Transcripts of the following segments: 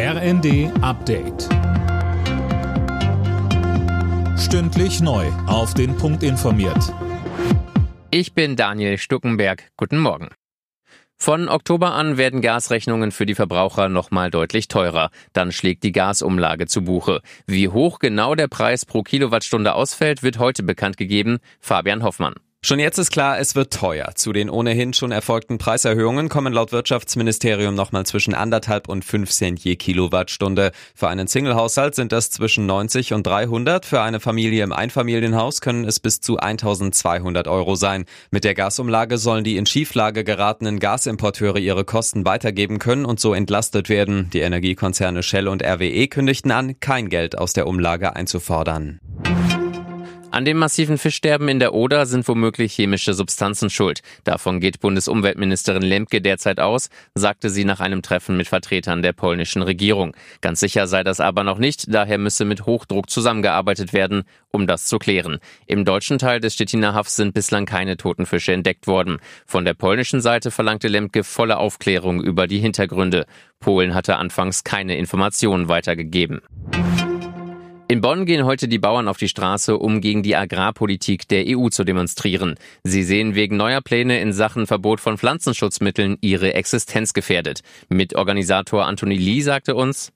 RND Update. Stündlich neu. Auf den Punkt informiert. Ich bin Daniel Stuckenberg. Guten Morgen. Von Oktober an werden Gasrechnungen für die Verbraucher nochmal deutlich teurer. Dann schlägt die Gasumlage zu Buche. Wie hoch genau der Preis pro Kilowattstunde ausfällt, wird heute bekannt gegeben. Fabian Hoffmann. Schon jetzt ist klar, es wird teuer. Zu den ohnehin schon erfolgten Preiserhöhungen kommen laut Wirtschaftsministerium nochmal zwischen anderthalb und fünf Cent je Kilowattstunde. Für einen Singlehaushalt sind das zwischen 90 und 300. Für eine Familie im Einfamilienhaus können es bis zu 1200 Euro sein. Mit der Gasumlage sollen die in Schieflage geratenen Gasimporteure ihre Kosten weitergeben können und so entlastet werden. Die Energiekonzerne Shell und RWE kündigten an, kein Geld aus der Umlage einzufordern. An dem massiven Fischsterben in der Oder sind womöglich chemische Substanzen schuld. Davon geht Bundesumweltministerin Lemke derzeit aus, sagte sie nach einem Treffen mit Vertretern der polnischen Regierung. Ganz sicher sei das aber noch nicht, daher müsse mit Hochdruck zusammengearbeitet werden, um das zu klären. Im deutschen Teil des Stettiner Hafs sind bislang keine toten Fische entdeckt worden. Von der polnischen Seite verlangte Lemke volle Aufklärung über die Hintergründe. Polen hatte anfangs keine Informationen weitergegeben. In Bonn gehen heute die Bauern auf die Straße, um gegen die Agrarpolitik der EU zu demonstrieren. Sie sehen wegen neuer Pläne in Sachen Verbot von Pflanzenschutzmitteln ihre Existenz gefährdet. Mitorganisator Anthony Lee sagte uns,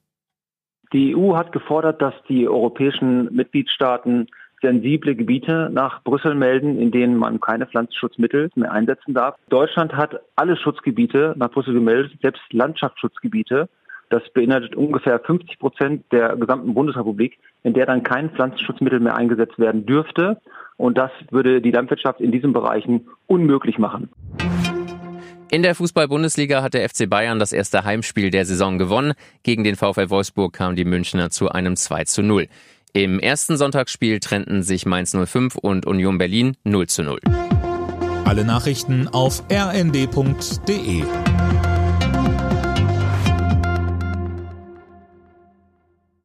die EU hat gefordert, dass die europäischen Mitgliedstaaten sensible Gebiete nach Brüssel melden, in denen man keine Pflanzenschutzmittel mehr einsetzen darf. Deutschland hat alle Schutzgebiete nach Brüssel gemeldet, selbst Landschaftsschutzgebiete. Das beinhaltet ungefähr 50 Prozent der gesamten Bundesrepublik, in der dann kein Pflanzenschutzmittel mehr eingesetzt werden dürfte. Und das würde die Landwirtschaft in diesen Bereichen unmöglich machen. In der Fußball-Bundesliga hat der FC Bayern das erste Heimspiel der Saison gewonnen. Gegen den VfL Wolfsburg kamen die Münchner zu einem 2 zu 0. Im ersten Sonntagsspiel trennten sich Mainz 05 und Union Berlin 0 zu 0. Alle Nachrichten auf rnd.de